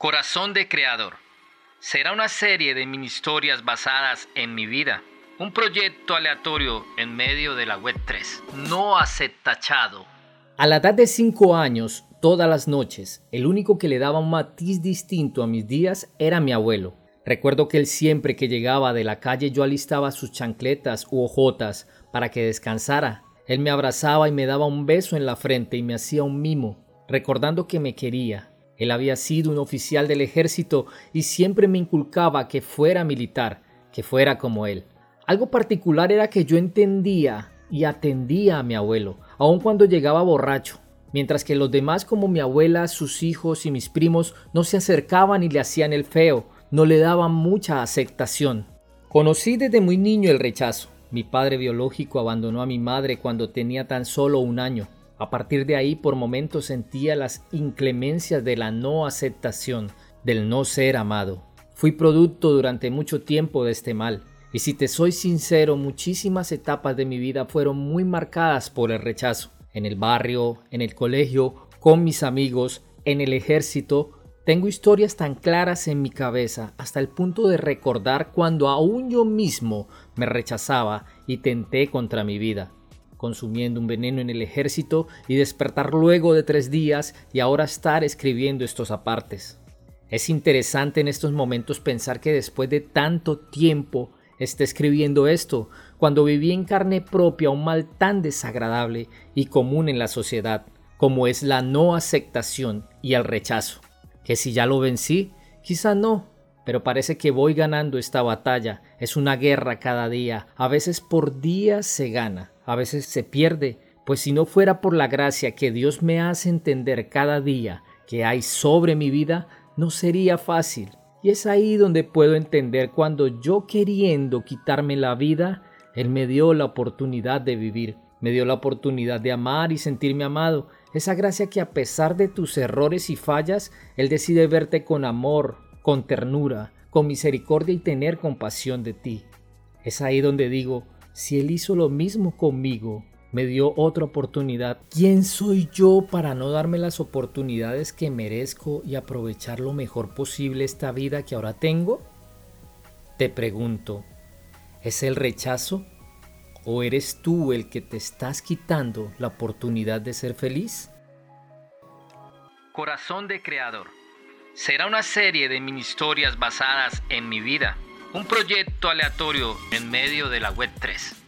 Corazón de Creador. Será una serie de mini historias basadas en mi vida. Un proyecto aleatorio en medio de la web 3. No aceptachado. A la edad de 5 años, todas las noches, el único que le daba un matiz distinto a mis días era mi abuelo. Recuerdo que él siempre que llegaba de la calle yo alistaba sus chancletas u ojotas para que descansara. Él me abrazaba y me daba un beso en la frente y me hacía un mimo, recordando que me quería él había sido un oficial del ejército y siempre me inculcaba que fuera militar, que fuera como él. Algo particular era que yo entendía y atendía a mi abuelo, aun cuando llegaba borracho, mientras que los demás como mi abuela, sus hijos y mis primos no se acercaban y le hacían el feo, no le daban mucha aceptación. Conocí desde muy niño el rechazo. Mi padre biológico abandonó a mi madre cuando tenía tan solo un año. A partir de ahí por momentos sentía las inclemencias de la no aceptación, del no ser amado. Fui producto durante mucho tiempo de este mal, y si te soy sincero, muchísimas etapas de mi vida fueron muy marcadas por el rechazo. En el barrio, en el colegio, con mis amigos, en el ejército, tengo historias tan claras en mi cabeza hasta el punto de recordar cuando aún yo mismo me rechazaba y tenté contra mi vida consumiendo un veneno en el ejército y despertar luego de tres días y ahora estar escribiendo estos apartes. Es interesante en estos momentos pensar que después de tanto tiempo esté escribiendo esto, cuando viví en carne propia un mal tan desagradable y común en la sociedad, como es la no aceptación y el rechazo. Que si ya lo vencí, quizá no, pero parece que voy ganando esta batalla. Es una guerra cada día, a veces por días se gana a veces se pierde, pues si no fuera por la gracia que Dios me hace entender cada día que hay sobre mi vida, no sería fácil. Y es ahí donde puedo entender cuando yo queriendo quitarme la vida, Él me dio la oportunidad de vivir, me dio la oportunidad de amar y sentirme amado, esa gracia que a pesar de tus errores y fallas, Él decide verte con amor, con ternura, con misericordia y tener compasión de ti. Es ahí donde digo, si Él hizo lo mismo conmigo, me dio otra oportunidad, ¿quién soy yo para no darme las oportunidades que merezco y aprovechar lo mejor posible esta vida que ahora tengo? Te pregunto, ¿es el rechazo? ¿O eres tú el que te estás quitando la oportunidad de ser feliz? Corazón de Creador. Será una serie de mini historias basadas en mi vida un proyecto aleatorio en medio de la Web 3.